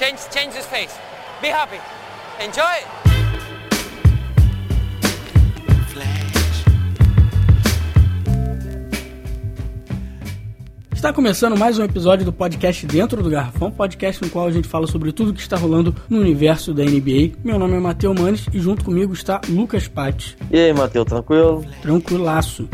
Change, change his face. Be happy. Enjoy. Está começando mais um episódio do podcast Dentro do Garrafão, podcast no qual a gente fala sobre tudo que está rolando no universo da NBA. Meu nome é Matheus Manes e junto comigo está Lucas Patti. E aí, Matheus, tranquilo? Tranquilaço.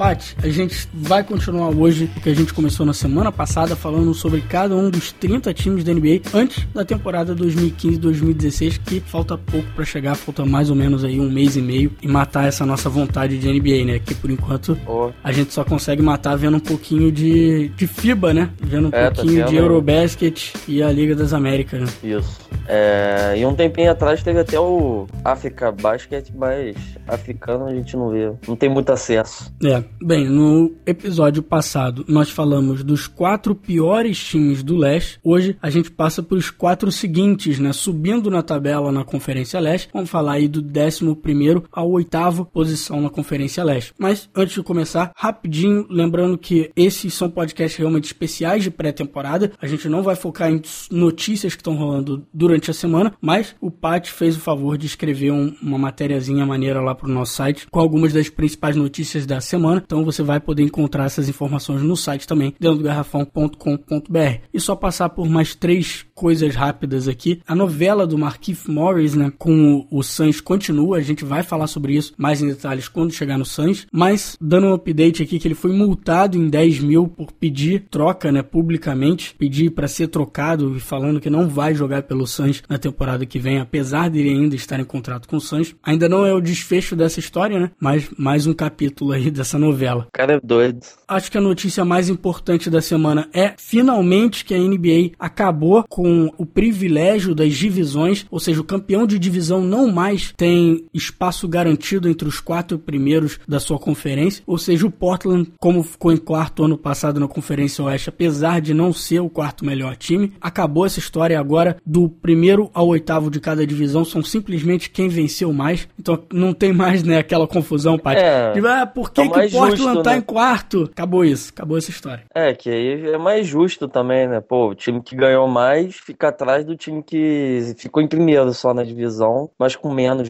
Paty, a gente vai continuar hoje o que a gente começou na semana passada falando sobre cada um dos 30 times da NBA antes da temporada 2015-2016, que falta pouco para chegar, falta mais ou menos aí um mês e meio e matar essa nossa vontade de NBA, né? Que por enquanto oh. a gente só consegue matar vendo um pouquinho de, de FIBA, né? Vendo um é, tá pouquinho de Eurobasket e a Liga das Américas, né? Isso. É, e um tempinho atrás teve até o África Basket, mas africano a gente não vê, não tem muito acesso. É, bem, no episódio passado nós falamos dos quatro piores times do leste. Hoje a gente passa para os quatro seguintes, né? Subindo na tabela na Conferência Leste. Vamos falar aí do 11 primeiro ao oitavo posição na Conferência Leste. Mas antes de começar, rapidinho, lembrando que esses são podcasts realmente especiais de pré-temporada. A gente não vai focar em notícias que estão rolando durante a semana, mas o Pat fez o favor de escrever um, uma matériazinha maneira lá para o nosso site com algumas das principais notícias da semana. Então você vai poder encontrar essas informações no site também, dentro do garrafão.com.br. E só passar por mais três coisas rápidas aqui. A novela do Marquise Morris, né, com o, Suns continua, a gente vai falar sobre isso mais em detalhes quando chegar no Suns, mas dando um update aqui que ele foi multado em 10 mil por pedir troca, né, publicamente, pedir para ser trocado e falando que não vai jogar pelo Suns na temporada que vem, apesar dele ainda estar em contrato com o Suns. Ainda não é o desfecho dessa história, né, mas mais um capítulo aí dessa novela. O cara é doido. Acho que a notícia mais importante da semana é finalmente que a NBA acabou com o privilégio das divisões, ou seja, o campeão de divisão não mais tem espaço garantido entre os quatro primeiros da sua conferência, ou seja, o Portland, como ficou em quarto ano passado na Conferência Oeste, apesar de não ser o quarto melhor time, acabou essa história agora do primeiro ao oitavo de cada divisão são simplesmente quem venceu mais. Então não tem mais né, aquela confusão, Paty. É, de, ah, por que, tá que o Portland justo, tá né? em quarto? Acabou isso, acabou essa história. É, que aí é mais justo também, né? Pô, o time que ganhou mais fica atrás do time que ficou em primeiro só na divisão, mas com menos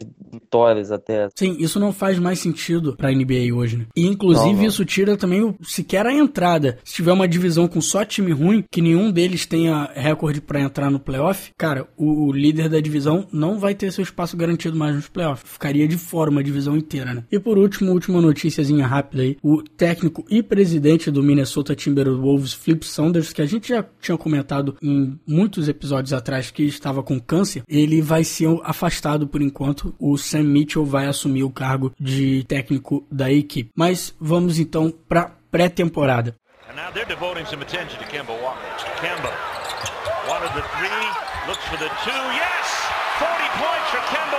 vitórias até. Sim, isso não faz mais sentido pra NBA hoje, né? E inclusive não, não. isso tira também o, sequer a entrada. Se tiver uma divisão com só time ruim, que nenhum deles tenha recorde para entrar no playoff, cara, o, o, líder da divisão não vai ter seu espaço garantido mais nos playoffs. Ficaria de fora uma divisão inteira, né? E por último, última noticiazinha rápida aí, o técnico e presidente do Minnesota Timberwolves, Flip Saunders, que a gente já tinha comentado em muitos episódios atrás que estava com câncer, ele vai ser afastado por enquanto. O Sam Mitchell vai assumir o cargo de técnico da equipe. Mas vamos então para pré-temporada. Yes! 40 points for Kemba Walker.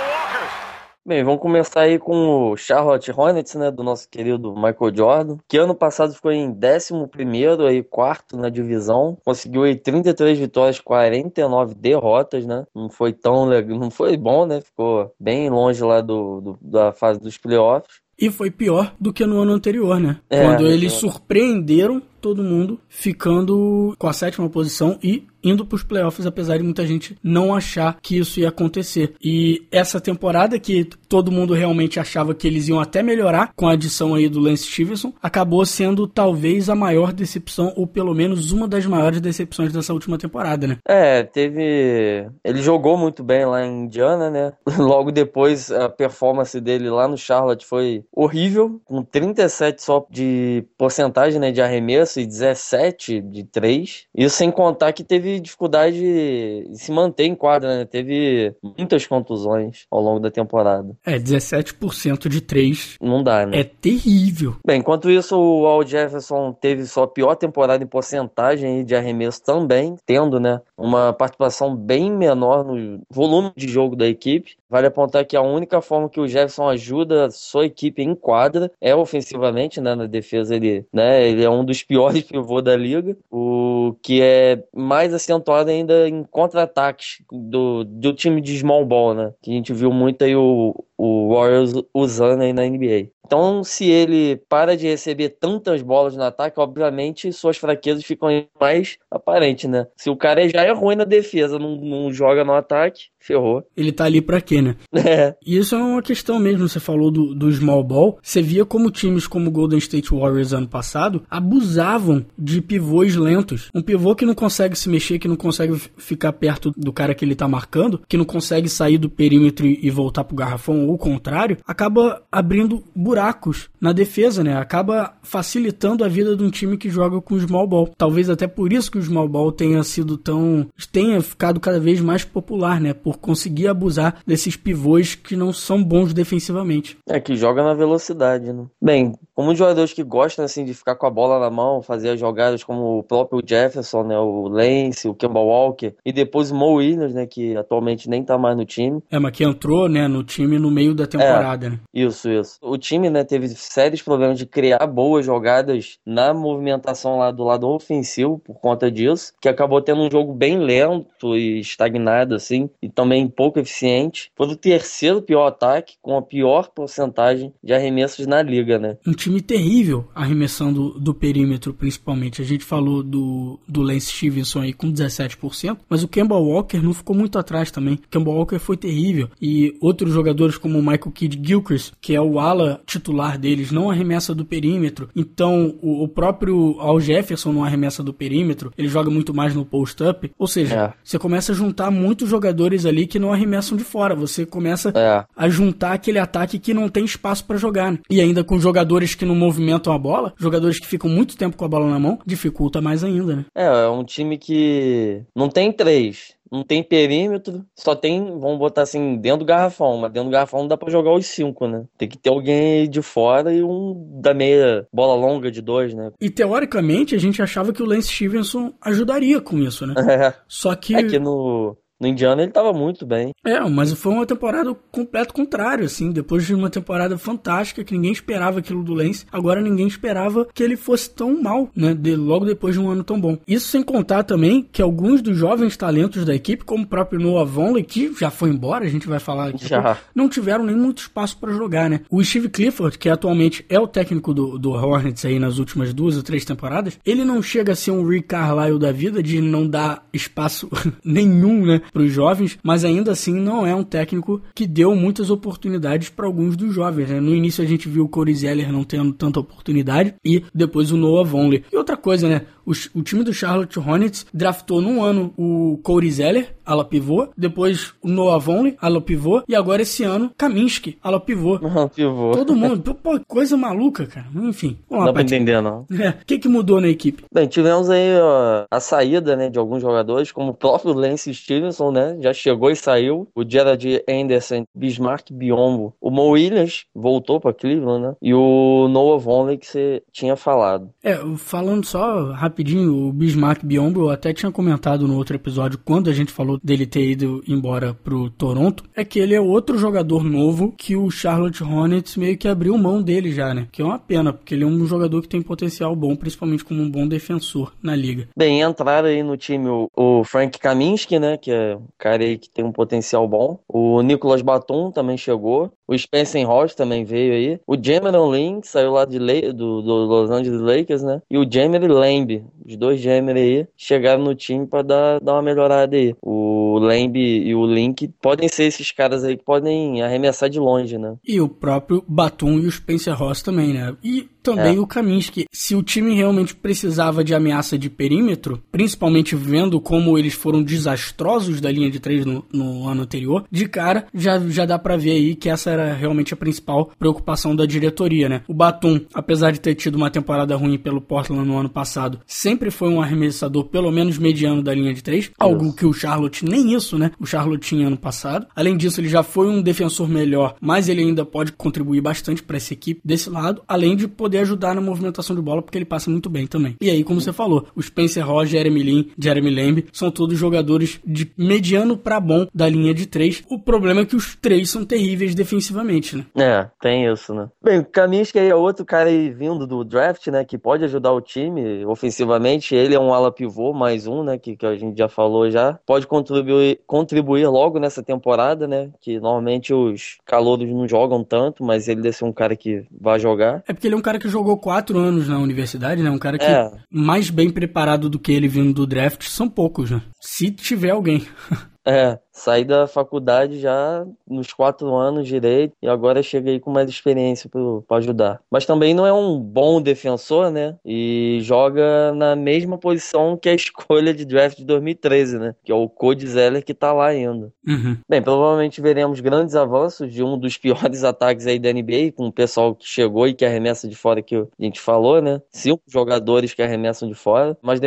Bem, vamos começar aí com o Charlotte Hornets, né, do nosso querido Michael Jordan, que ano passado ficou em 11º, aí quarto na divisão, conseguiu aí 33 vitórias, 49 derrotas, né? Não foi tão legal, não foi bom, né? Ficou bem longe lá do, do da fase dos playoffs. E foi pior do que no ano anterior, né? É, Quando eles é. surpreenderam todo mundo, ficando com a sétima posição e indo para os playoffs, apesar de muita gente não achar que isso ia acontecer. E essa temporada que todo mundo realmente achava que eles iam até melhorar com a adição aí do Lance Stevenson, acabou sendo talvez a maior decepção ou pelo menos uma das maiores decepções dessa última temporada, né? É, teve, ele jogou muito bem lá em Indiana, né? Logo depois a performance dele lá no Charlotte foi horrível, com 37 só de porcentagem, né, de arremesso e 17 de 3. Isso sem contar que teve dificuldade de se manter em quadra, né? Teve muitas contusões ao longo da temporada. É, 17% de 3. Não dá, né? É terrível. Bem, enquanto isso, o Al Jefferson teve sua pior temporada em porcentagem de arremesso também, tendo, né, uma participação bem menor no volume de jogo da equipe. Vale apontar que a única forma que o Jefferson ajuda a sua equipe em quadra é ofensivamente, né, na defesa ele, né, ele é um dos piores pivôs da liga, o que é mais acentuado ainda em contra-ataques do, do time de small ball, né, que a gente viu muito aí o, o Warriors usando aí na NBA. Então, se ele para de receber tantas bolas no ataque, obviamente suas fraquezas ficam mais aparentes, né? Se o cara já é ruim na defesa, não, não joga no ataque, ferrou. Ele tá ali pra quê, né? É. E isso é uma questão mesmo, você falou do, do small ball. Você via como times como o Golden State Warriors ano passado abusavam de pivôs lentos. Um pivô que não consegue se mexer, que não consegue ficar perto do cara que ele tá marcando, que não consegue sair do perímetro e voltar pro garrafão, ou o contrário, acaba abrindo buracos na defesa, né? Acaba facilitando a vida de um time que joga com small ball. Talvez até por isso que o small ball tenha sido tão. tenha ficado cada vez mais popular, né? Por conseguir abusar desses pivôs que não são bons defensivamente. É, que joga na velocidade, né? Bem, como jogadores que gostam, assim, de ficar com a bola na mão, fazer as jogadas como o próprio Jefferson, né? O Lance, o Kemba Walker e depois o Mo Williams, né? Que atualmente nem tá mais no time. É, mas que entrou, né, no time no meio da temporada, é, né? Isso, isso. O time, né, teve sérios problemas de criar boas jogadas na movimentação lá do lado ofensivo por conta disso, que acabou tendo um jogo bem lento e estagnado, assim, e também pouco eficiente. Foi o terceiro pior ataque, com a pior porcentagem de arremessos na liga, né? Um time terrível arremessando do perímetro, principalmente. A gente falou do, do Lance Stevenson aí com 17%, mas o Kemba Walker não ficou muito atrás também. O Kemba Walker foi terrível. E outros jogadores como o Michael Kidd Gilchrist, que é o ala titular deles, não arremessa do perímetro. Então, o, o próprio Al Jefferson não arremessa do perímetro. Ele joga muito mais no post-up. Ou seja, é. você começa a juntar muitos jogadores ali que não arremessam de fora. Você começa é. a juntar aquele ataque que não tem espaço para jogar. Né? E ainda com jogadores que não movimentam a bola, jogadores que ficam muito tempo com a bola na mão, dificulta mais ainda, né? É, é um time que não tem três não tem perímetro, só tem, vamos botar assim, dentro do garrafão, mas dentro do garrafão não dá pra jogar os cinco, né? Tem que ter alguém de fora e um da meia bola longa de dois, né? E teoricamente a gente achava que o Lance Stevenson ajudaria com isso, né? É. Só que. É que no, no Indiana ele tava muito bem. É, mas foi uma temporada completo contrário, assim. Depois de uma temporada fantástica, que ninguém esperava aquilo do Lance, agora ninguém esperava que ele fosse tão mal, né? De, logo depois de um ano tão bom. Isso sem contar também que alguns dos jovens talentos da equipe, como o próprio Noah Vonley, que já foi embora, a gente vai falar aqui, já. não tiveram nem muito espaço para jogar, né? O Steve Clifford, que atualmente é o técnico do, do Hornets aí nas últimas duas ou três temporadas, ele não chega a ser um Rick Carlisle da vida de não dar espaço nenhum, né? Para os jovens, mas ainda assim não é um técnico que deu muitas oportunidades para alguns dos jovens. Né? No início a gente viu o Corey Zeller não tendo tanta oportunidade e depois o Noah Vonley. E outra coisa, né? O, time do Charlotte Hornets draftou num ano o Corey Zeller, ala pivô, depois o Noah Vonley, ala pivô, e agora esse ano Kaminsky, ala pivô. Uhum, pivô. Todo mundo. Pô, coisa maluca, cara. Enfim. Vamos não dá pra entender, não. É. O que, que mudou na equipe? Bem, tivemos aí ó, a saída né, de alguns jogadores, como o próprio Lance Stevenson, né? Já chegou e saiu. O Gerald Anderson, Bismarck Biombo. O Mo Williams voltou pra Cleveland, né? E o Noah Vonley, que você tinha falado. É, falando só rapidinho rapidinho, o Bismarck Biombo, eu até tinha comentado no outro episódio, quando a gente falou dele ter ido embora pro Toronto, é que ele é outro jogador novo que o Charlotte Hornets meio que abriu mão dele já, né? Que é uma pena, porque ele é um jogador que tem potencial bom, principalmente como um bom defensor na liga. Bem, entraram aí no time o, o Frank Kaminsky, né? Que é um cara aí que tem um potencial bom. O Nicolas Batum também chegou. O Spencer Ross também veio aí. O Jameron Lin, que saiu lá de do, do Los Angeles Lakers, né? E o Jamer Lamb, os dois Jamer aí, chegaram no time para dar, dar uma melhorada aí. O Lamb e o Link podem ser esses caras aí que podem arremessar de longe, né? E o próprio Batum e o Spencer Ross também, né? E também é. o Kaminsky. Se o time realmente precisava de ameaça de perímetro, principalmente vendo como eles foram desastrosos da linha de três no, no ano anterior, de cara já, já dá para ver aí que essa era realmente a principal preocupação da diretoria, né? O Batum, apesar de ter tido uma temporada ruim pelo Portland no ano passado, sempre foi um arremessador pelo menos mediano da linha de três, algo que o Charlotte nem isso, né? O Charlotte tinha ano passado. Além disso, ele já foi um defensor melhor, mas ele ainda pode contribuir bastante para essa equipe desse lado, além de poder poder ajudar na movimentação de bola, porque ele passa muito bem também. E aí, como você falou, o Spencer Ross, Jeremy Lin, Jeremy Lamb, são todos jogadores de mediano para bom da linha de três. O problema é que os três são terríveis defensivamente, né? É, tem isso, né? Bem, o Kaminsky aí é outro cara aí vindo do draft, né, que pode ajudar o time ofensivamente. Ele é um ala pivô, mais um, né, que, que a gente já falou já. Pode contribuir, contribuir logo nessa temporada, né, que normalmente os calouros não jogam tanto, mas ele deve ser um cara que vai jogar. É porque ele é um cara que jogou quatro anos na universidade, né, um cara que é. mais bem preparado do que ele vindo do draft são poucos, né? Se tiver alguém. É, saí da faculdade já nos quatro anos direito e agora chega aí com mais experiência para ajudar. Mas também não é um bom defensor, né? E joga na mesma posição que a escolha de draft de 2013, né? Que é o Cody Zeller que tá lá ainda. Uhum. Bem, provavelmente veremos grandes avanços de um dos piores ataques aí da NBA, com o pessoal que chegou e que arremessa de fora que a gente falou, né? Cinco jogadores que arremessam de fora. Mas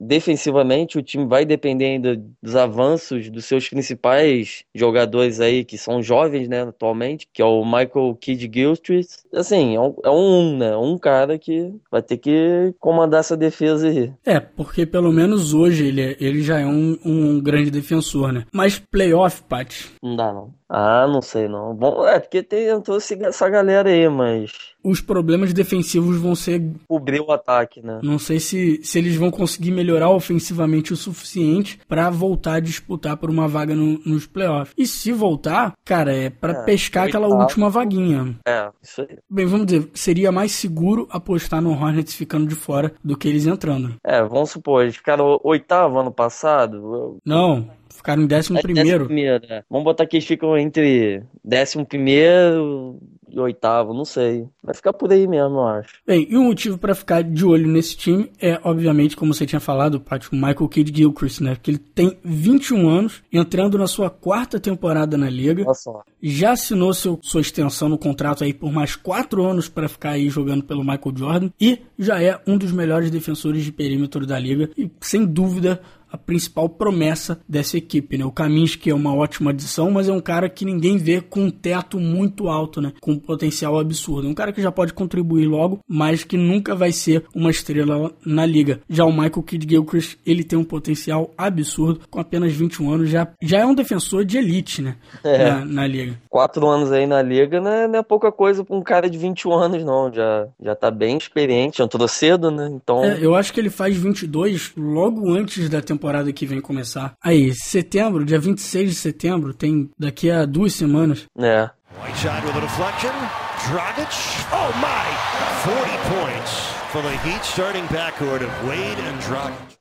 defensivamente o time vai depender ainda dos avanços dos seus principais jogadores aí, que são jovens, né, atualmente, que é o Michael Kidd Gilchrist. Assim, é um, é um, né, um cara que vai ter que comandar essa defesa aí. É, porque pelo menos hoje ele, é, ele já é um, um grande defensor, né? Mas playoff, Pat? Não dá, não. Ah, não sei não. Bom, é porque tem entrou essa galera aí, mas. Os problemas defensivos vão ser. Cobrir o ataque, né? Não sei se, se eles vão conseguir melhorar ofensivamente o suficiente para voltar a disputar por uma vaga no, nos playoffs. E se voltar, cara, é para é, pescar aquela última vaguinha. É, isso aí. Bem, vamos dizer, seria mais seguro apostar no Hornets ficando de fora do que eles entrando. É, vamos supor, eles ficaram oitavo ano passado. Não, Ficaram em décimo é, primeiro. primeiro é. Vamos botar que eles ficam entre décimo primeiro oitavo, não sei. Vai ficar por aí mesmo, eu acho. Bem, e o motivo para ficar de olho nesse time é, obviamente, como você tinha falado, Paty, o Michael Kidd Gilchrist, né? Que ele tem 21 anos, entrando na sua quarta temporada na liga. Nossa. Já assinou seu, sua extensão no contrato aí por mais quatro anos para ficar aí jogando pelo Michael Jordan e já é um dos melhores defensores de perímetro da liga e sem dúvida a principal promessa dessa equipe, né? O Kaminsky é uma ótima adição, mas é um cara que ninguém vê com um teto muito alto, né? Com um potencial absurdo. É um cara que já pode contribuir logo, mas que nunca vai ser uma estrela na liga. Já o Michael Kidd Gilchrist, ele tem um potencial absurdo, com apenas 21 anos, já, já é um defensor de elite, né? É. Na, na, liga. Quatro anos aí na liga não é, não é pouca coisa para um cara de 21 anos, não. Já, já tá bem experiente, entrou cedo, né? Então... É, eu acho que ele faz 22 logo antes da temporada temporada que vem começar. Aí, setembro, dia 26 de setembro, tem daqui a duas semanas. É. Whiteside with a deflection. Dragic. Oh my! 40 points.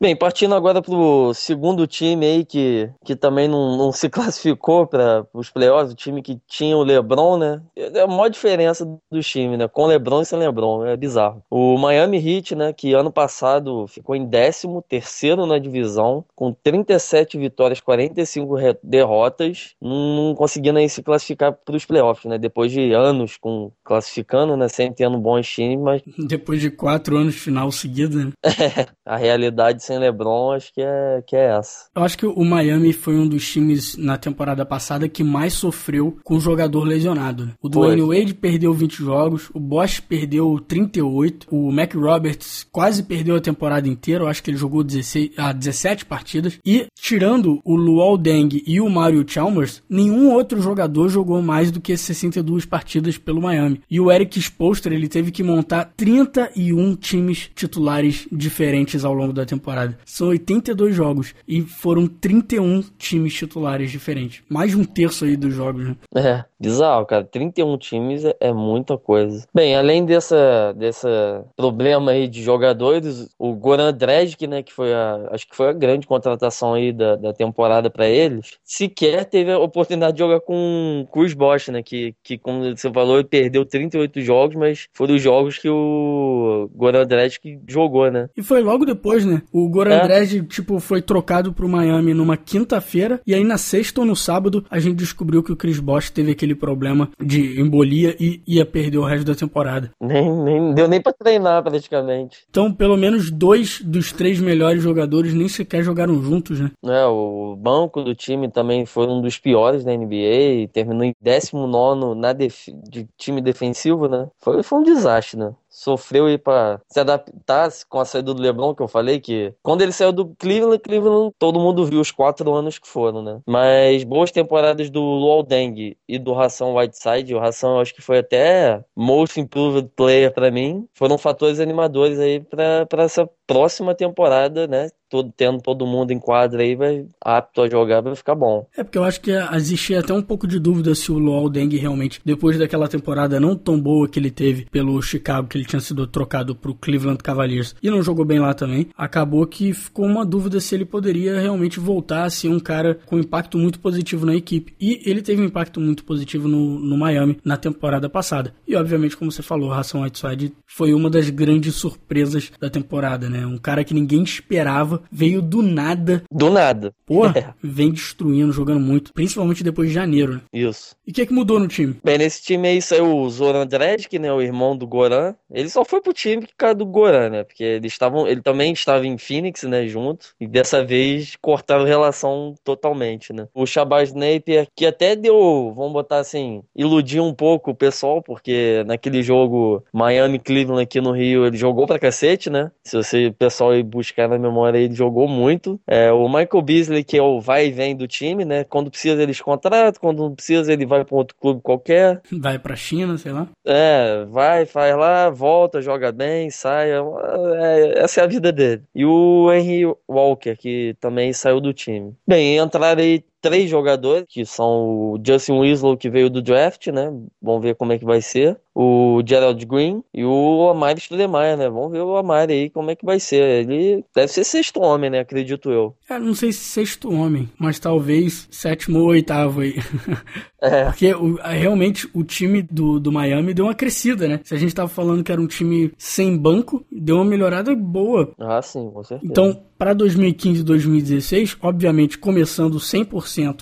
Bem, partindo agora pro segundo time aí que, que também não, não se classificou para os playoffs, o time que tinha o LeBron, né? É a maior diferença dos times, né? Com LeBron e sem LeBron, é bizarro. O Miami Heat, né, que ano passado ficou em 13 terceiro na divisão, com 37 vitórias, 45 derrotas, não conseguindo aí se classificar para os playoffs, né? Depois de anos com classificando, né, sem tendo bons times, mas depois de quatro quatro anos final seguido, né? a realidade sem LeBron acho que é, que é essa. Eu acho que o Miami foi um dos times na temporada passada que mais sofreu com o jogador lesionado. O Dwayne Wade perdeu 20 jogos, o Bosch perdeu 38, o Mac Roberts quase perdeu a temporada inteira, eu acho que ele jogou 16, ah, 17 partidas, e tirando o Luol Deng e o Mario Chalmers, nenhum outro jogador jogou mais do que 62 partidas pelo Miami. E o Eric Spoelstra, ele teve que montar 31 times titulares diferentes ao longo da temporada. São 82 jogos e foram 31 times titulares diferentes. Mais de um terço aí dos jogos, né? É, bizarro, cara. 31 times é, é muita coisa. Bem, além dessa, dessa problema aí de jogadores, o Goran Dragic, né, que foi a, acho que foi a grande contratação aí da, da temporada para eles, sequer teve a oportunidade de jogar com o Cruz Bosch, né, que, que como você falou, ele perdeu 38 jogos, mas foram os jogos que o Goran Dragic jogou, né? E foi logo depois, né? O Goran é. Tipo, foi trocado pro Miami numa quinta-feira e aí na sexta ou no sábado a gente descobriu que o Chris Bosh teve aquele problema de embolia e ia perder o resto da temporada. Nem, nem deu nem para treinar praticamente. Então, pelo menos dois dos três melhores jogadores nem sequer jogaram juntos, né? É, o banco do time também foi um dos piores da NBA, terminou em 19 na def... de time defensivo, né? Foi, foi um desastre, né? Sofreu aí para se adaptar com a saída do LeBron, que eu falei que quando ele saiu do Cleveland, Cleveland, todo mundo viu os quatro anos que foram, né? Mas boas temporadas do Luol Deng e do Ração Whiteside, o Ração acho que foi até most improved player para mim, foram fatores animadores aí para essa próxima temporada, né? Todo, tendo todo mundo em quadra aí, vai apto a jogar, vai ficar bom. É porque eu acho que existia até um pouco de dúvida se o Luol Deng realmente, depois daquela temporada não tão boa que ele teve pelo Chicago, que ele tinha sido trocado pro Cleveland Cavaliers e não jogou bem lá também, acabou que ficou uma dúvida se ele poderia realmente voltar a ser um cara com impacto muito positivo na equipe. E ele teve um impacto muito positivo no, no Miami na temporada passada. E obviamente, como você falou, Ração Whiteside foi uma das grandes surpresas da temporada, né? Um cara que ninguém esperava, veio do nada. Do nada. Porra, é. vem destruindo, jogando muito, principalmente depois de janeiro, né? Isso. E o que é que mudou no time? Bem, nesse time aí saiu o Zoran Dredd, né, o irmão do Goran. Ele só foi pro time por causa do Goran, né? Porque eles estavam, ele também estava em Phoenix, né, junto. E dessa vez cortaram relação totalmente, né? O Shabazz Napier, que até deu, vamos botar assim, iludiu um pouco o pessoal, porque naquele jogo Miami-Cleveland aqui no Rio, ele jogou pra cacete, né? Se você o pessoal ir buscar na memória, ele jogou muito. É, o Michael Beasley, que é o vai e vem do time, né? Quando precisa, eles contratam, quando não precisa, ele vai para outro clube qualquer. Vai pra China, sei lá. É, vai, faz lá, volta, joga bem, sai. É, é, essa é a vida dele. E o Henry Walker, que também saiu do time. Bem, entraram aí três jogadores, que são o Justin Winslow, que veio do draft, né? Vamos ver como é que vai ser. O Gerald Green e o Amari Stoudemire, né? Vamos ver o Amari aí como é que vai ser. Ele deve ser sexto homem, né? Acredito eu. É, não sei se sexto homem, mas talvez sétimo ou oitavo aí. É. Porque realmente o time do, do Miami deu uma crescida, né? Se a gente tava falando que era um time sem banco, deu uma melhorada boa. Ah, sim, com certeza. Então, para 2015 e 2016, obviamente começando 100%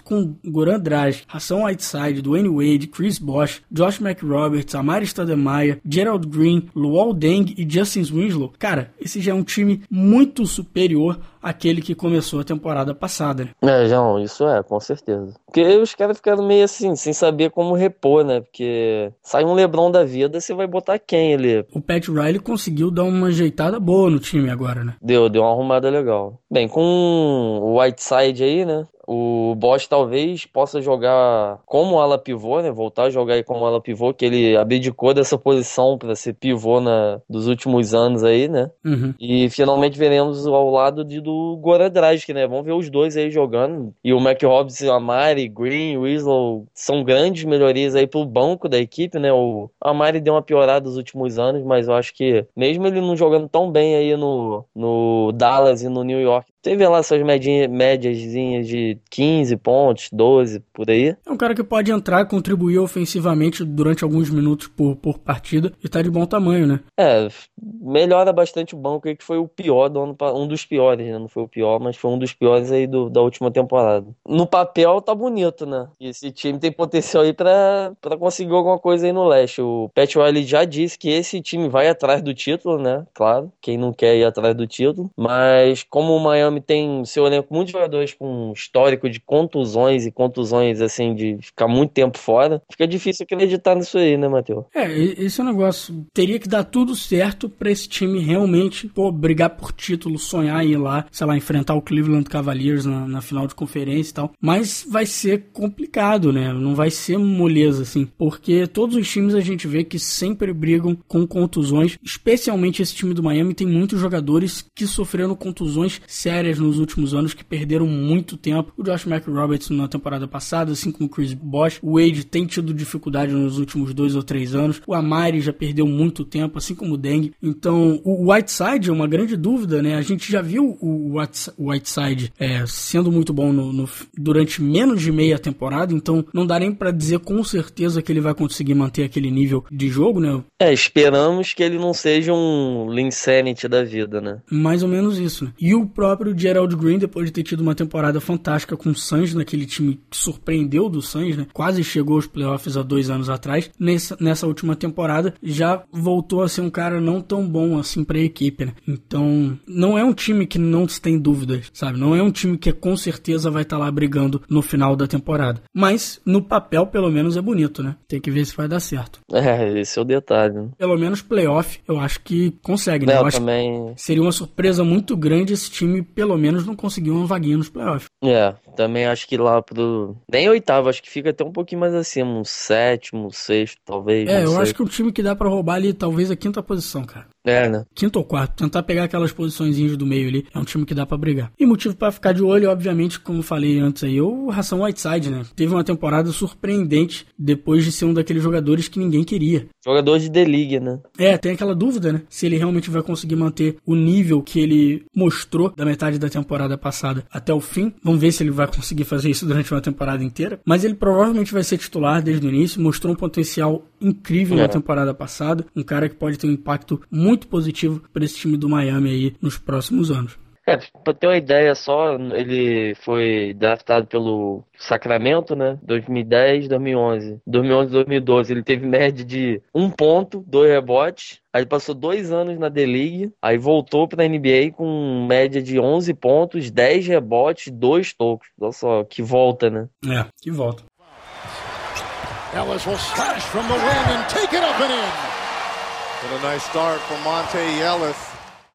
com Goran Dragic, Hassan Whiteside, Dwayne Wade, Chris Bosh, Josh McRoberts, Amari Stoudemire, Gerald Green, Luol Deng e Justin Winslow. Cara, esse já é um time muito superior àquele que começou a temporada passada. Né? É, João, isso é, com certeza. Porque os caras ficaram meio assim, sem saber como repor, né? Porque sai um Lebron da vida, você vai botar quem ali? O Pat Riley conseguiu dar uma ajeitada boa no time agora, né? Deu, deu uma arrumada legal. Bem, com o Whiteside aí, né? O Bosch talvez possa jogar como ala pivô, né? Voltar a jogar aí como ala pivô, que ele abdicou dessa posição para ser pivô na, dos últimos anos aí, né? Uhum. E finalmente veremos ao lado de, do Goran Dragic, né? Vamos ver os dois aí jogando. E o Mac Hobbs, Amari, Green, Winslow são grandes melhorias aí pro banco da equipe, né? O Amari deu uma piorada nos últimos anos, mas eu acho que mesmo ele não jogando tão bem aí no, no Dallas e no New York, teve lá suas médias de 15 pontos, 12, por aí. É um cara que pode entrar, contribuir ofensivamente durante alguns minutos por, por partida e tá de bom tamanho, né? É, melhora bastante o banco que foi o pior do ano, um dos piores, né? Não foi o pior, mas foi um dos piores aí do, da última temporada. No papel tá bonito, né? Esse time tem potencial aí pra, pra conseguir alguma coisa aí no leste. O Pat Riley já disse que esse time vai atrás do título, né? Claro, quem não quer ir atrás do título, mas como o Miami tem seu elenco muitos jogadores com histórico de contusões e contusões, assim, de ficar muito tempo fora, fica difícil acreditar nisso aí, né, Matheus? É, esse é um negócio. Teria que dar tudo certo para esse time realmente, pô, brigar por título, sonhar ir lá, sei lá, enfrentar o Cleveland Cavaliers na, na final de conferência e tal. Mas vai ser complicado, né? Não vai ser moleza, assim, porque todos os times a gente vê que sempre brigam com contusões, especialmente esse time do Miami tem muitos jogadores que sofreram contusões sérias nos últimos anos, que perderam muito tempo o Josh McRoberts na temporada passada, assim como o Chris Bosh. O Wade tem tido dificuldade nos últimos dois ou três anos. O Amari já perdeu muito tempo, assim como o Deng. Então, o Whiteside é uma grande dúvida, né? A gente já viu o Whiteside é, sendo muito bom no, no, durante menos de meia temporada, então não dá nem para dizer com certeza que ele vai conseguir manter aquele nível de jogo, né? É, esperamos que ele não seja um Linsanity da vida, né? Mais ou menos isso, né? E o próprio próprio Gerald Green, depois de ter tido uma temporada fantástica com o Suns, naquele time que surpreendeu do Suns, né? Quase chegou aos playoffs há dois anos atrás. Nessa, nessa última temporada, já voltou a ser um cara não tão bom assim pra equipe, né? Então, não é um time que não se tem dúvidas, sabe? Não é um time que com certeza vai estar tá lá brigando no final da temporada. Mas, no papel, pelo menos é bonito, né? Tem que ver se vai dar certo. É, esse é o detalhe. Né? Pelo menos playoff, eu acho que consegue, né? Eu, eu acho também... seria uma surpresa muito grande esse time, pelo menos, não conseguir uma vaguinha nos playoffs. É, também acho que lá pro. Nem oitavo, acho que fica até um pouquinho mais acima, um sétimo, sexto, talvez. É, eu sei. acho que é um time que dá para roubar ali, talvez a quinta posição, cara. É, né? Quinto ou quarto, tentar pegar aquelas posições do meio ali, é um time que dá para brigar. E motivo para ficar de olho, obviamente, como falei antes aí, o Ração Whiteside, né? Teve uma temporada surpreendente depois de ser um daqueles jogadores que ninguém queria. Jogador de D-League, né? É, tem aquela dúvida, né? Se ele realmente vai conseguir manter o nível que ele mostrou da metade da temporada passada até o fim. Vamos ver se ele vai conseguir fazer isso durante uma temporada inteira. Mas ele provavelmente vai ser titular desde o início, mostrou um potencial incrível É. na temporada passada. Um cara que pode ter um impacto muito positivo para esse time do Miami aí nos próximos anos. É, pra ter uma ideia só, ele foi draftado pelo Sacramento, né? 2010, 2011. 2011, 2012, ele teve média de um ponto, dois rebotes. Aí passou dois anos na D-League, aí voltou pra NBA com média de 11 pontos, 10 rebotes, dois tocos. Olha só, que volta, né? É, que volta. Ellis will slash from the wing and take it up and in. What a nice start from Monte Ellis.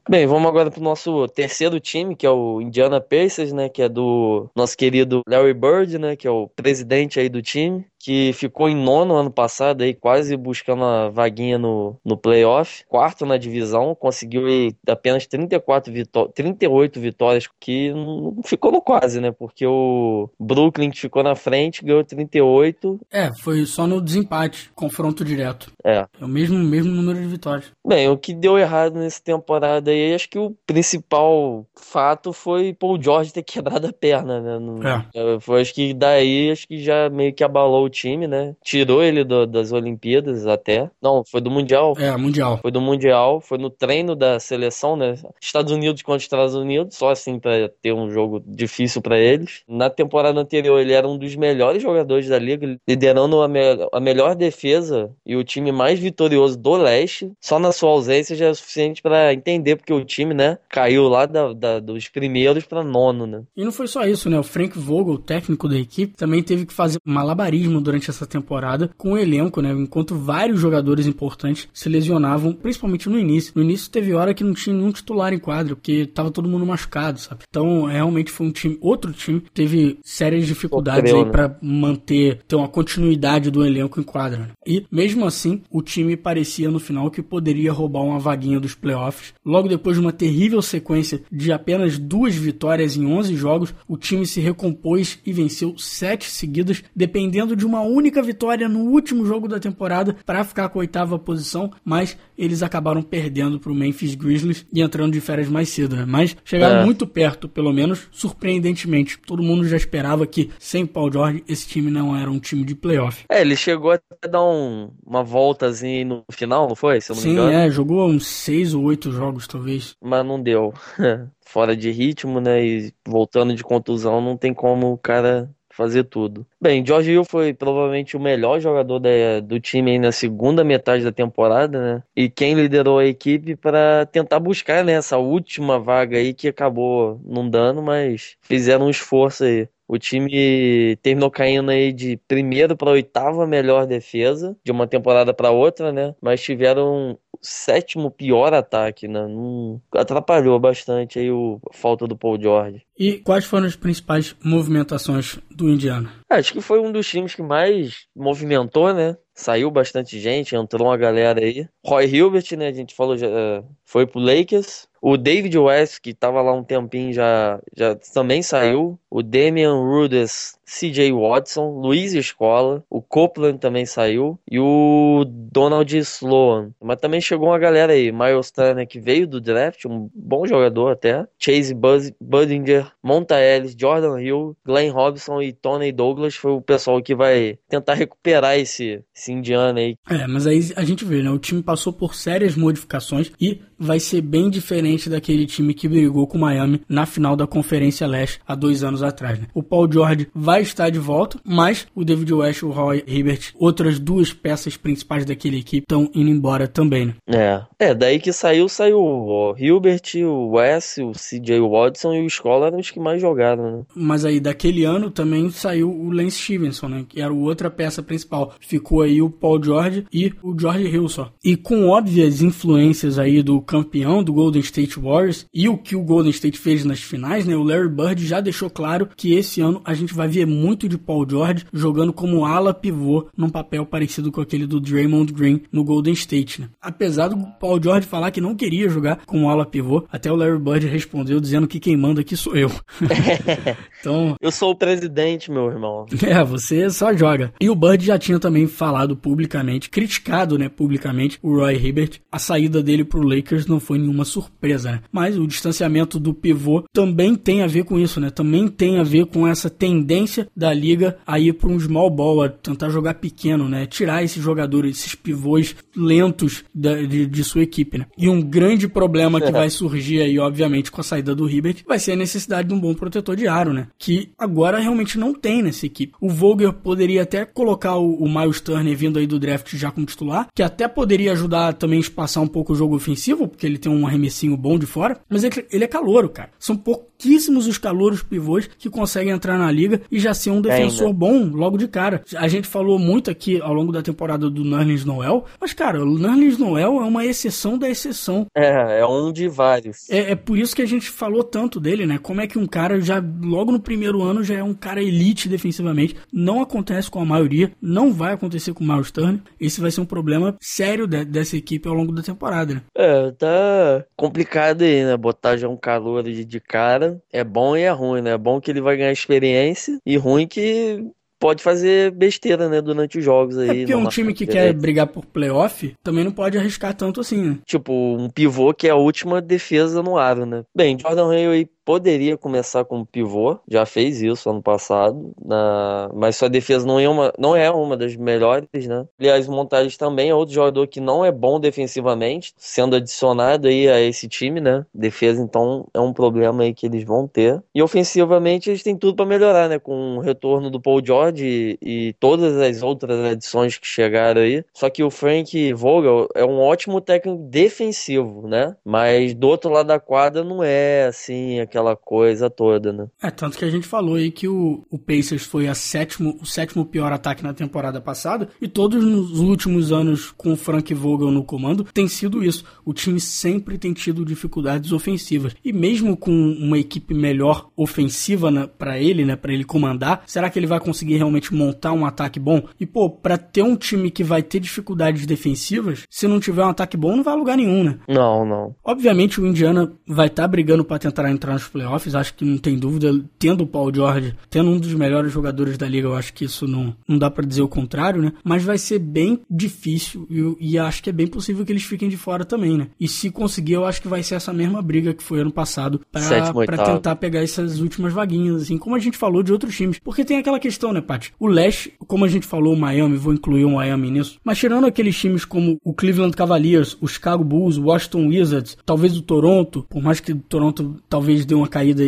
Bem, vamos agora pro nosso terceiro time, que é o Indiana Pacers, né? Que é do nosso querido Larry Bird, né? Que é o presidente aí do time, que ficou em nono ano passado aí, quase buscando a vaguinha no, no playoff. Quarto na divisão, conseguiu aí apenas 34 vitó 38 vitórias, que não ficou no quase, né? Porque o Brooklyn que ficou na frente ganhou 38. É, foi só no desempate, confronto direto. É. É o mesmo, mesmo número de vitórias. Bem, o que deu errado nessa temporada aí, acho que o principal fato foi Paul George ter quebrado a perna, né? No- É. É, Foi, acho que daí, acho que já meio que abalou o time, né? Tirou ele do- das Olimpíadas até. Não, foi do Mundial. É, Mundial. Foi do Mundial, foi no treino da seleção, né? Estados Unidos contra Estados Unidos, só assim pra ter um jogo difícil pra eles. Na temporada anterior, ele era um dos melhores jogadores da liga, liderando a, me- a melhor defesa e o time mais vitorioso do leste. Só na sua ausência já é suficiente pra entender porque o time, né, caiu lá da- da- dos primeiros pra nono, né? E não foi só isso, né? O Frank Vogel, técnico da equipe, também teve que fazer malabarismo durante essa temporada com o elenco, né? Enquanto vários jogadores importantes se lesionavam, principalmente no início. No início teve hora que não tinha nenhum titular em quadro, porque tava todo mundo machucado, sabe? Então, realmente foi um time, outro time, que teve sérias dificuldades Sofreu, aí né? pra manter, ter uma continuidade do elenco em quadra. né? E mesmo assim, o time parecia no final que poderia roubar uma vaguinha dos playoffs. Logo depois de uma terrível sequência de apenas duas vitórias em 11 jogos, o time se recompôs e venceu sete seguidas, dependendo de uma única vitória no último jogo da temporada para ficar com a oitava posição, mas eles acabaram perdendo para o Memphis Grizzlies e entrando de férias mais cedo, né? Mas chegaram É. muito perto, pelo menos surpreendentemente. Todo mundo já esperava que sem Paul George esse time não era um time de playoff. É, ele chegou até a dar um- uma voltazinha no final, não foi? Se eu não me Sim, engano. é, jogou uns seis ou oito jogos, talvez. mas não deu. Fora de ritmo, né? E voltando de contusão, não tem como o cara fazer tudo. Bem, George Hill foi provavelmente o melhor jogador da- do time na segunda metade da temporada, né? E quem liderou a equipe para tentar buscar né, essa última vaga aí que acabou não dando, mas fizeram um esforço aí. O time terminou caindo aí de primeiro para oitava melhor defesa de uma temporada para outra, né? Mas tiveram o sétimo pior ataque, né? Não- atrapalhou bastante aí o a falta do Paul George. E quais foram as principais movimentações do Indiana? Acho que foi um dos times que mais movimentou, né? Saiu bastante gente, entrou uma galera aí. Roy Hilbert, né? A gente falou, já, eh, foi pro Lakers. O David West, que tava lá um tempinho, já, já também saiu. O Damian Rudess, CJ Watson, Luiz Escola. O Copeland também saiu. E o Donald Sloan. Mas também chegou uma galera aí. Miles Turner, que veio do draft, um bom jogador até. Chase Budinger, Monta Ellis, Jordan Hill, Glenn Robinson e Tony Douglas. Foi o pessoal que vai tentar recuperar esse esse Indiana aí. É, mas aí a gente vê, né? O time passou por sérias modificações e vai ser bem diferente daquele time que brigou com o Miami na final da Conferência Leste há dois anos atrás. Né? O Paul George vai estar de volta, mas o David West, o Roy Hibbert, outras duas peças principais daquele equipe estão indo embora também. Né? É, é daí que saiu, saiu o Hilbert, o West, o CJ Watson e o Scholar eram os que mais jogaram. Né? Mas aí daquele ano também saiu o Lance Stevenson, né? Que era outra peça principal. Ficou aí o Paul George e o George Hill só. E com óbvias influências aí do campeão do Golden State Warriors e o que o Golden State fez nas finais, né? O Larry Bird já deixou claro que esse ano a gente vai ver muito de Paul George jogando como ala pivô num papel parecido com aquele do Draymond Green no Golden State, né? Apesar do Paul George falar que não queria jogar como ala pivô, até o Larry Bird respondeu dizendo que quem manda aqui sou eu. então, eu sou o presidente, meu irmão. É, você só joga. E o Bird já tinha também falado publicamente, criticado, né, publicamente o Roy Hibbert. A saída dele pro Lakers não foi nenhuma surpresa, né? Mas o distanciamento do pivô também tem a ver com isso, né? Também tem a ver com essa tendência da liga a ir para um small ball, a tentar jogar pequeno, né? Tirar esses jogadores, esses pivôs lentos da, de, de, sua equipe, né? E um grande problema que vai surgir aí, obviamente, com a saída do Hibbert, vai ser a necessidade de um bom protetor de aro, né? Que agora realmente não tem nessa equipe. O Vogel poderia até colocar o, o Miles Turner vindo aí do draft já como titular, que até poderia ajudar também a espaçar um pouco o jogo ofensivo, porque ele tem um arremessinho bom de fora, mas ele, ele é calouro, cara. São pouquíssimos os calouros pivôs que conseguem entrar na liga e já ser um defensor bom logo de cara. A gente falou muito aqui ao longo da temporada do Nerlens Noel, mas cara, o Nerlens Noel é uma exceção da exceção. É, é um de vários. É, é por isso que a gente falou tanto dele, né? Como é que um cara já logo no primeiro ano já é um cara elite defensivamente. Não acontece com a maioria, não vai acontecer com o Miles Turner. Esse vai ser um problema sério de, dessa equipe ao longo da temporada, né? É, tá complicado aí, né? Botar já um calor de, de cara é bom e é ruim, né? É bom que ele vai ganhar experiência e ruim que pode fazer besteira, né, durante os jogos aí. É porque um time que quer brigar por playoff também não pode arriscar tanto assim, né? Tipo, um pivô que é a última defesa no aro, né? Bem, Jordan Hay poderia começar como pivô, já fez isso ano passado, na... mas sua defesa não é, uma, não é uma das melhores, né? Aliás, o Montares também é outro jogador que não é bom defensivamente, sendo adicionado aí a esse time, né? Defesa, então, é um problema aí que eles vão ter. E ofensivamente, eles têm tudo para melhorar, né? Com o retorno do Paul George e, e todas as outras adições que chegaram aí. Só que o Frank Vogel é um ótimo técnico defensivo, né? Mas do outro lado da quadra não é assim, aquela coisa toda, né? É, tanto que a gente falou aí que o, o Pacers foi a sétimo, o sétimo pior ataque na temporada passada, e todos nos últimos anos com o Frank Vogel no comando tem sido isso. O time sempre tem tido dificuldades ofensivas. E mesmo com uma equipe melhor ofensiva né, para ele, né, para ele comandar, será que ele vai conseguir realmente montar um ataque bom? E pô, para ter um time que vai ter dificuldades defensivas, se não tiver um ataque bom, não vai a lugar nenhum, né? Não, não. Obviamente o Indiana vai estar tá brigando para tentar entrar nos playoffs, acho que não tem dúvida. Tendo o Paul George, tendo um dos melhores jogadores da liga, eu acho que isso não, não dá para dizer o contrário, né? Mas vai ser bem difícil e, e, acho que é bem possível que eles fiquem de fora também, né? E se conseguir, eu acho que vai ser essa mesma briga que foi ano passado para tentar pegar essas últimas vaguinhas, assim, como a gente falou de outros times. Porque tem aquela questão, né, Paty? O leste, como a gente falou, o Miami, vou incluir o Miami nisso, mas tirando aqueles times como o Cleveland Cavaliers, o Chicago Bulls, o Washington Wizards, talvez o Toronto, por mais que o Toronto talvez dê uma caída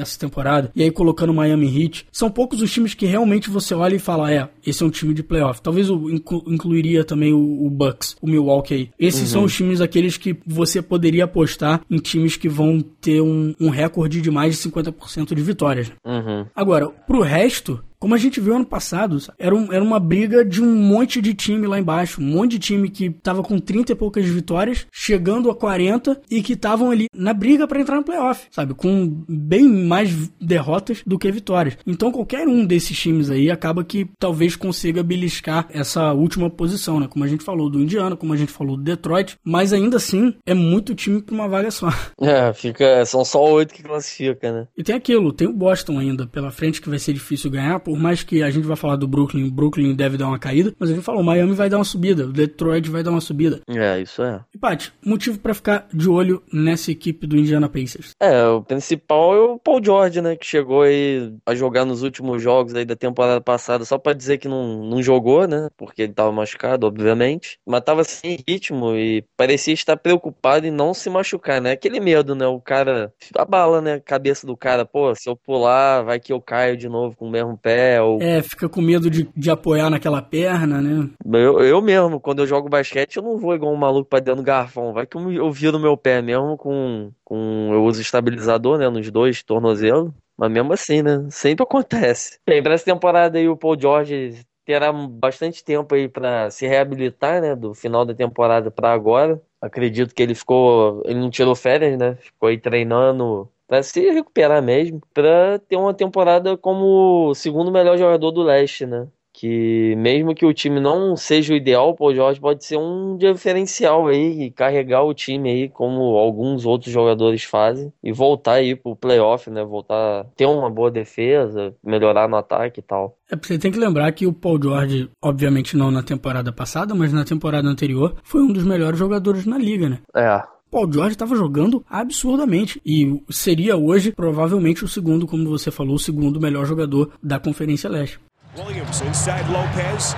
essa temporada, e aí colocando o Miami Heat, são poucos os times que realmente você olha e fala, é, esse é um time de playoff. Talvez eu inclu incluiria também o, o, Bucks, o Milwaukee aí. Esses uhum. são os times aqueles que você poderia apostar em times que vão ter um, um recorde de mais de 50% de vitórias. Uhum. Agora, pro resto, como a gente viu ano passado, era, um, era uma briga de um monte de time lá embaixo. Um monte de time que tava com 30 e poucas vitórias, chegando a 40 e que estavam ali na briga para entrar no playoff, sabe? Com bem mais derrotas do que vitórias. Então qualquer um desses times aí acaba que talvez consiga beliscar essa última posição, né? Como a gente falou do Indiana, como a gente falou do Detroit. Mas ainda assim, é muito time pra uma vaga só. É, fica. São só oito que classifica, né? E tem aquilo, tem o Boston ainda pela frente que vai ser difícil ganhar por mais que a gente vai falar do Brooklyn, Brooklyn deve dar uma caída, mas a gente falou, Miami vai dar uma subida, o Detroit vai dar uma subida. É, isso é. Pat, motivo para ficar de olho nessa equipe do Indiana Pacers? É, o principal é o Paul George, né, que chegou aí a jogar nos últimos jogos aí da temporada passada só para dizer que não, não jogou, né, porque ele tava machucado, obviamente, mas tava sem ritmo e parecia estar preocupado em não se machucar, né, aquele medo, né, o cara abala, né, a cabeça do cara, pô, se eu pular, vai que eu caio de novo com o mesmo pé, ou... É, fica com medo de, de apoiar naquela perna, né? Eu, eu mesmo, quando eu jogo basquete, eu não vou igual um maluco pra dentro do garrafão. Vai que eu, viro meu pé mesmo com, com. Eu uso estabilizador, né? Nos dois tornozelos. Mas mesmo assim, né? Sempre acontece. Bem, essa temporada aí, o Paul George terá bastante tempo aí para se reabilitar, né? Do final da temporada para agora. Acredito que ele ficou. Ele não tirou férias, né? Ficou aí treinando para se recuperar mesmo, para ter uma temporada como o segundo melhor jogador do leste, né? Que mesmo que o time não seja o ideal, o Paul George pode ser um diferencial aí e carregar o time aí como alguns outros jogadores fazem e voltar aí pro playoff, né? Voltar ter uma boa defesa, melhorar no ataque e tal. É, você tem que lembrar que o Paul George, obviamente não na temporada passada, mas na temporada anterior, foi um dos melhores jogadores na liga, né? É. Paul George estava jogando absurdamente e seria hoje provavelmente o segundo, como você falou, o segundo melhor jogador da Conferência Leste. Williams inside Lopez.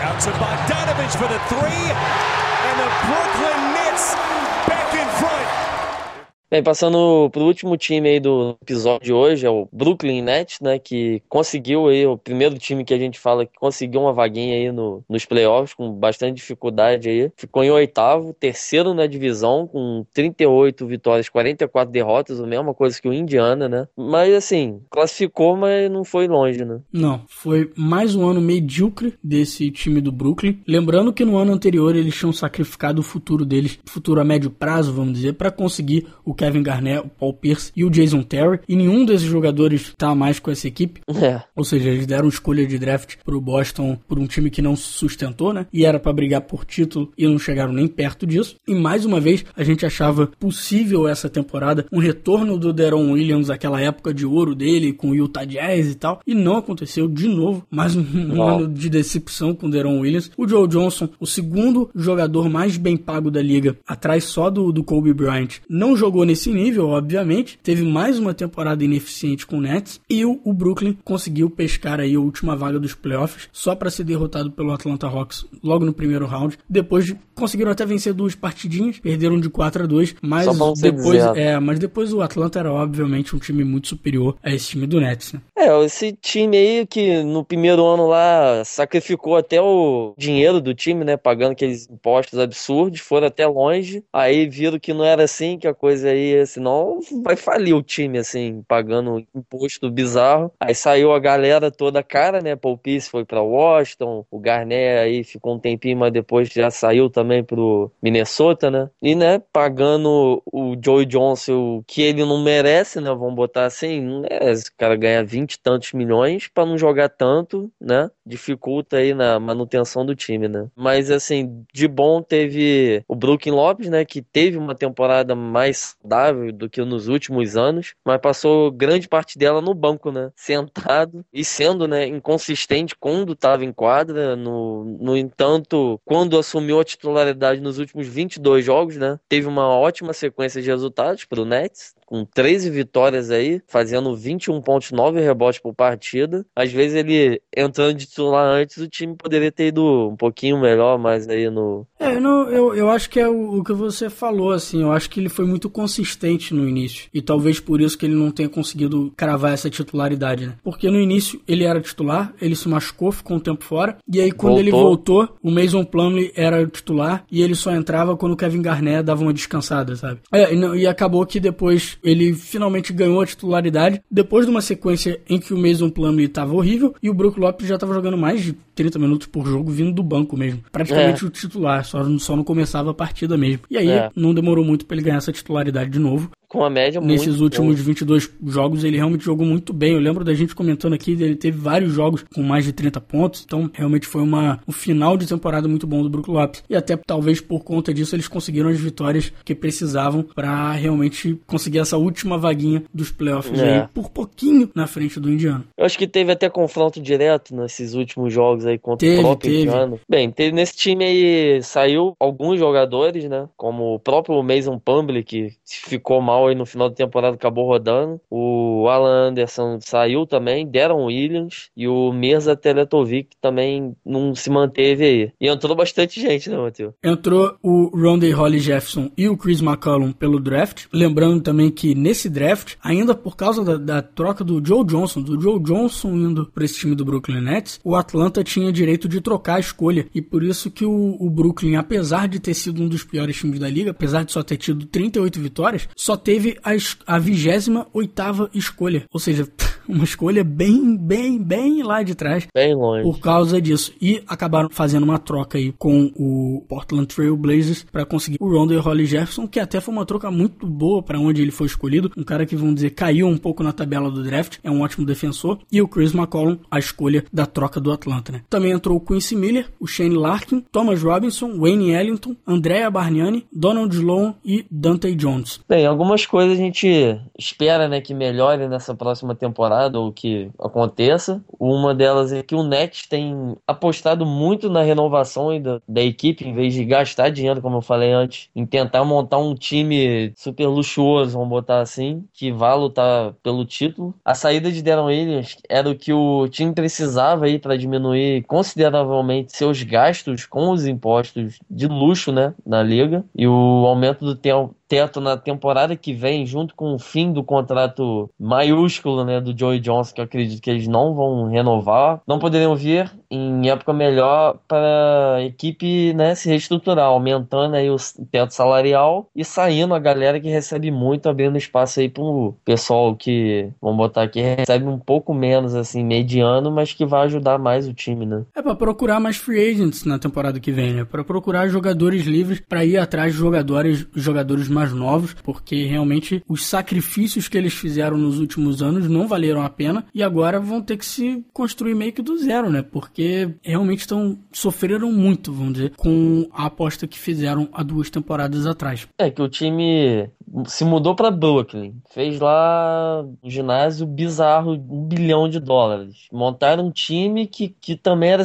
Out to Bogdanovich for the three. And the Brooklyn Nets. Bem, passando pro último time aí do episódio de hoje, é o Brooklyn Nets, né, que conseguiu aí, o primeiro time que a gente fala que conseguiu uma vaguinha aí no, nos playoffs, com bastante dificuldade aí. Ficou em oitavo, terceiro na divisão, com 38 vitórias, 44 derrotas, a mesma coisa que o Indiana, né. Mas, assim, classificou, mas não foi longe, né. Não, foi mais um ano medíocre desse time do Brooklyn. Lembrando que no ano anterior eles tinham sacrificado o futuro deles, futuro a médio prazo, vamos dizer, para conseguir o Kevin Garnett, o Paul Pierce e o Jason Terry. E nenhum desses jogadores tá mais com essa equipe. É. Ou seja, eles deram escolha de draft pro Boston por um time que não se sustentou, né? E era para brigar por título e não chegaram nem perto disso. E mais uma vez, a gente achava possível essa temporada um retorno do Deron Williams, aquela época de ouro dele com o Utah Jazz e tal. E não aconteceu de novo. Mais um, um ano de decepção com o Deron Williams. O Joe Johnson, o segundo jogador mais bem pago da liga, atrás só do, do Kobe Bryant, não jogou nesse nível, obviamente. Teve mais uma temporada ineficiente com o Nets. E o, o Brooklyn conseguiu pescar aí a última vaga dos playoffs só para ser derrotado pelo Atlanta Hawks logo no primeiro round. Depois de, conseguiram até vencer duas partidinhas, perderam de 4 a 2, mas depois, é, mas depois o Atlanta era obviamente um time muito superior a esse time do Nets, né? É, esse time aí que no primeiro ano lá sacrificou até o dinheiro do time, né, pagando aqueles impostos absurdos, foram até longe. Aí viram que não era assim, que a coisa aí, senão vai falir o time, assim, pagando imposto bizarro. Aí saiu a galera toda cara, né? Paul Pierce foi para Washington, o Garnett aí ficou um tempinho, mas depois já saiu também pro Minnesota, né? E, né, pagando o Joey Johnson, que ele não merece, né? Vamos botar assim, não é esse cara ganha 20 e tantos milhões para não jogar tanto, né? Dificulta aí na manutenção do time, né? Mas, assim, de bom teve o Brooklyn Lopes, né? Que teve uma temporada mais saudável do que nos últimos anos, mas passou grande parte dela no banco, né? Sentado e sendo, né, inconsistente quando estava em quadra. No, no entanto, quando assumiu a titularidade nos últimos 22 jogos, né? Teve uma ótima sequência de resultados para o Nets, com 13 vitórias aí, fazendo 21.9 rebotes por partida. Às vezes ele entrando de titular antes, o time poderia ter ido um pouquinho melhor, mas aí no. É, não, eu, eu acho que é o, o, que você falou, assim, eu acho que ele foi muito consistente no início. E talvez por isso que ele não tenha conseguido cravar essa titularidade, né? Porque no início ele era titular, ele se machucou, ficou um tempo fora. E aí quando voltou. ele voltou, o Mason Plumlee era titular e ele só entrava quando o Kevin Garnett dava uma descansada, sabe? É, e, e acabou que depois ele finalmente ganhou a titularidade depois de uma sequência em que o Mason Plumlee estava horrível e o Brook Lopes já estava jogando mais de 30 minutos por jogo vindo do banco mesmo. Praticamente é. o titular, só, só não começava a partida mesmo. E aí é. não demorou muito para ele ganhar essa titularidade de novo. Com a média Nesses últimos boa. 22 jogos, ele realmente jogou muito bem. Eu lembro da gente comentando aqui, ele teve vários jogos com mais de 30 pontos. Então, realmente foi uma, um final de temporada muito bom do Brook Lopes. E até talvez por conta disso eles conseguiram as vitórias que precisavam para realmente conseguir essa última vaguinha dos playoffs É. aí, por pouquinho na frente do Indiana. Eu acho que teve até confronto direto nesses últimos jogos aí contra Teve, o próprio teve. Indiana. Bem, teve nesse time aí saiu alguns jogadores, né? Como o próprio Mason Plumlee, que ficou mal aí no final da temporada, acabou rodando. O Alan Anderson saiu também, Deron Williams e o Mirza Teletovic também não se manteve aí. E entrou bastante gente, né, Matheus? Entrou o Rondé Holly Jefferson e o Chris McCollum pelo draft. Lembrando também que nesse draft, ainda por causa da, da troca do Joe Johnson, do Joe Johnson indo para esse time do Brooklyn Nets, o Atlanta tinha direito de trocar a escolha. E por isso que o, o Brooklyn, apesar de ter sido um dos piores times da liga, apesar de só ter tido 38 vitórias, só teve a, a 28ª escolha. Ou seja, uma escolha bem, bem, bem lá de trás Bem longe. por causa disso. E acabaram fazendo uma troca aí com o Portland Trail Blazers para conseguir o Rondé Holly Jefferson, que até foi uma troca muito boa para onde ele foi escolhido. Um cara que, vamos dizer, caiu um pouco na tabela do draft, é um ótimo defensor. E o Chris McCollum, a escolha da troca do Atlanta, né? Também entrou o Quincy Miller, o Shane Larkin, Thomas Robinson, Wayne Ellington, Andrea Bargnani, Donald Sloan e Dante Jones. Bem, algumas coisas a gente espera, né, que melhore nessa próxima temporada ou que aconteça. Uma delas é que o Nets tem apostado muito na renovação da equipe, em vez de gastar dinheiro, como eu falei antes, em tentar montar um time super luxuoso, vamos botar assim, que vá lutar pelo título. A saída de Deron Williams era o que o time precisava aí para diminuir consideravelmente seus gastos com os impostos de luxo, né, na liga. E o aumento do tempo teto na temporada que vem, junto com o fim do contrato maiúsculo né, do Joey Johnson, que eu acredito que eles não vão renovar, não poderiam vir em época melhor para a equipe né, se reestruturar, aumentando aí o teto salarial e saindo a galera que recebe muito, abrindo espaço aí para o pessoal que, vamos botar aqui, recebe um pouco menos, assim, mediano, mas que vai ajudar mais o time, né? É para procurar mais free agents na temporada que vem, né? Para procurar jogadores livres para ir atrás de jogadores, jogadores mais novos, porque realmente os sacrifícios que eles fizeram nos últimos anos não valeram a pena e agora vão ter que se construir meio que do zero, né? Porque realmente estão sofreram muito, vamos dizer, com a aposta que fizeram há duas temporadas atrás. É que o time se mudou para Brooklyn, fez lá um ginásio bizarro, um bilhão de dólares. Montaram um time que, que também era.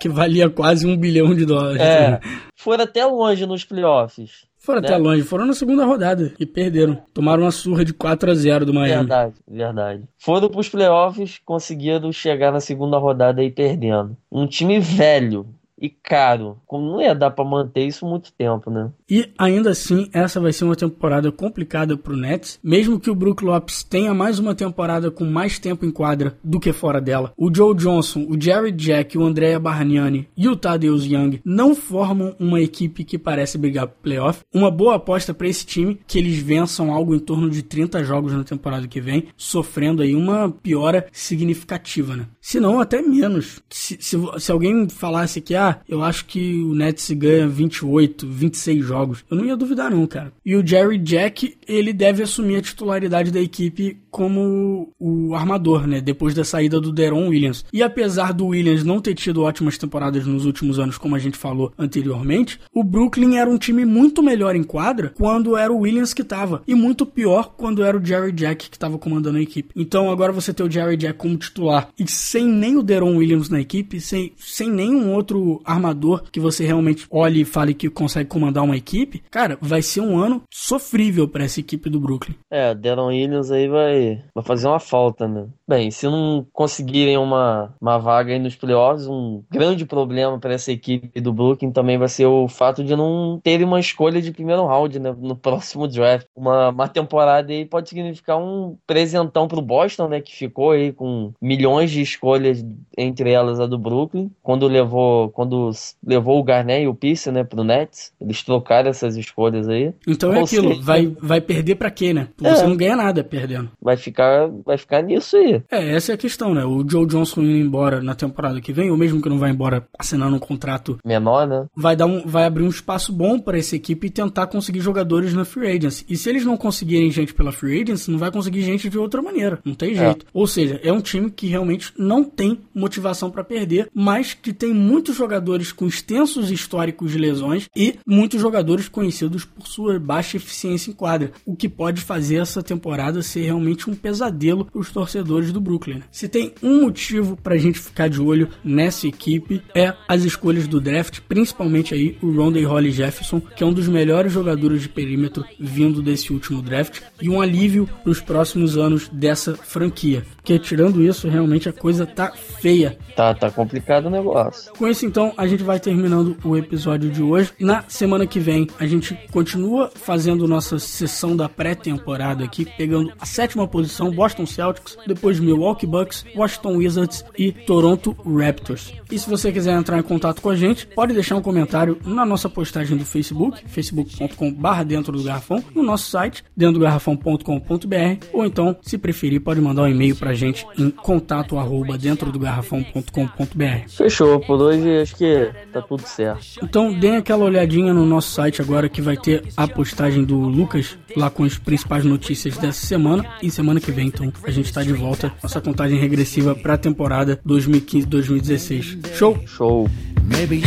Que valia quase um bilhão de dólares. É, foram até longe nos playoffs. Foram né? até longe, foram na segunda rodada e perderam. Tomaram uma surra de 4 a 0 do Miami. Verdade, verdade. Foram pros playoffs, conseguiram chegar na segunda rodada aí perdendo. Um time velho e caro. Como não ia dar pra manter isso muito tempo, né? E ainda assim, essa vai ser uma temporada complicada pro Nets, mesmo que o Brook Lopes tenha mais uma temporada com mais tempo em quadra do que fora dela. O Joe Johnson, o Jerry Jack, o Andrea Bargnani e o Tadeusz Young não formam uma equipe que parece brigar pro playoff. Uma boa aposta para esse time que eles vençam algo em torno de 30 jogos na temporada que vem, sofrendo aí uma piora significativa, né? Se não, até menos. Se, se, se alguém falasse que, ah, eu acho que o Nets ganha 28, 26 jogos, eu não ia duvidar não, cara. E o Jerry Jack, ele deve assumir a titularidade da equipe como o armador, né? Depois da saída do Deron Williams. E apesar do Williams não ter tido ótimas temporadas nos últimos anos, como a gente falou anteriormente, o Brooklyn era um time muito melhor em quadra quando era o Williams que tava. E muito pior quando era o Jerry Jack que tava comandando a equipe. Então agora você ter o Jerry Jack como titular e sem nem o Deron Williams na equipe, sem, sem nenhum outro armador que você realmente olhe e fale que consegue comandar uma equipe, cara, vai ser um ano sofrível para essa equipe do Brooklyn. É, Deron Williams aí vai, vai fazer uma falta, né? Bem, se não conseguirem uma, uma vaga aí nos playoffs, um grande problema para essa equipe do Brooklyn também vai ser o fato de não terem uma escolha de primeiro round né, no próximo draft. Uma, uma temporada aí pode significar um presentão pro Boston, né? Que ficou aí com milhões de escolhas, entre elas a do Brooklyn. Quando levou, quando levou o Garnett e o Pierce, né, pro Nets, eles trocaram essas escolhas aí. Então é Ou aquilo, seja, vai, vai perder pra quê, né? É. Você não ganha nada perdendo. Vai ficar, vai ficar nisso aí. É, essa é a questão, né? O Joe Johnson indo embora na temporada que vem, ou mesmo que não vai embora assinando um contrato menor, né? Vai dar um, vai abrir um espaço bom para essa equipe tentar conseguir jogadores na free agency. E se eles não conseguirem gente pela free agency, não vai conseguir gente de outra maneira. Não tem jeito. É. Ou seja, é um time que realmente não tem motivação para perder, mas que tem muitos jogadores com extensos históricos de lesões e muitos jogadores conhecidos por sua baixa eficiência em quadra, o que pode fazer essa temporada ser realmente um pesadelo para os torcedores do Brooklyn. Se tem um motivo para a gente ficar de olho nessa equipe é as escolhas do draft, principalmente aí o Rondé Holly Jefferson, que é um dos melhores jogadores de perímetro vindo desse último draft e um alívio para os próximos anos dessa franquia. Porque tirando isso, realmente a coisa tá feia. Tá, tá complicado o negócio. Com isso, então, a gente vai terminando o episódio de hoje. Na semana que vem, a gente continua fazendo nossa sessão da pré-temporada aqui, pegando a sétima posição, Boston Celtics, depois Milwaukee Bucks, Washington Wizards e Toronto Raptors. E se você quiser entrar em contato com a gente, pode deixar um comentário na nossa postagem do Facebook, facebook.com.br dentro do garrafão, no nosso site, dentro do garrafão.com.br, ou então, se preferir, pode mandar um e-mail pra gente em contato arroba dentro do garrafão.com.br. Fechou, por hoje acho que tá tudo certo. Então deem aquela olhadinha no nosso site agora que vai ter a postagem do Lucas lá com as principais notícias dessa semana e semana que vem então a gente tá de volta nossa contagem regressiva para a temporada 2015-2016. Show? Show. Maybe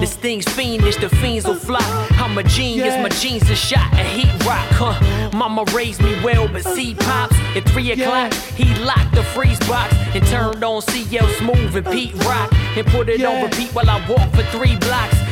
this thing's fiendish, the fiends will fly. I'm a genius, my jeans are shot a heat rock, huh? Mama raised me well, but see pops at three o'clock. He locked the freeze box and turned on CL Smooth and Pete Rock and put it on repeat while I walk for three blocks.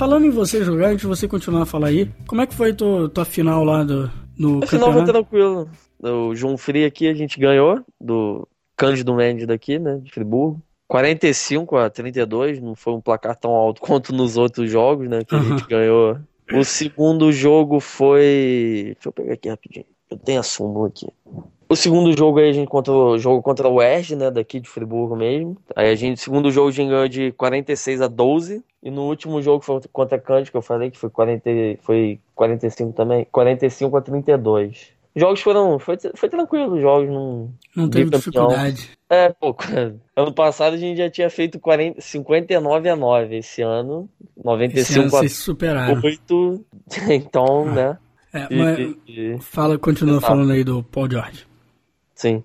Falando em você jogar, antes de você continuar a falar aí, como é que foi tua, tua final lá do, no a final foi tranquilo. O João Fri aqui a gente ganhou do Cândido Mendes daqui, né, de Friburgo. 45 a 32, não foi um placar tão alto quanto nos outros jogos, né, que a gente ganhou. O segundo jogo foi... Deixa eu pegar aqui rapidinho. Eu tenho a súmula aqui. O segundo jogo aí a gente contra o jogo contra o Oeste, né, daqui de Friburgo mesmo. Aí a gente, segundo jogo a gente ganhou de 46 a 12 e no último jogo foi contra a Cante, que eu falei que foi 40 foi 45 também, 45 a 32. Jogos foram foi, foi tranquilo, os jogos não não teve dificuldade. É, pô, ano passado a gente já tinha feito 40, 59 a 9, esse ano 95 esse ano a vocês superaram. 8, então, ah. né? É, mas e, e, fala, continua falando aí do Paul George. Sim.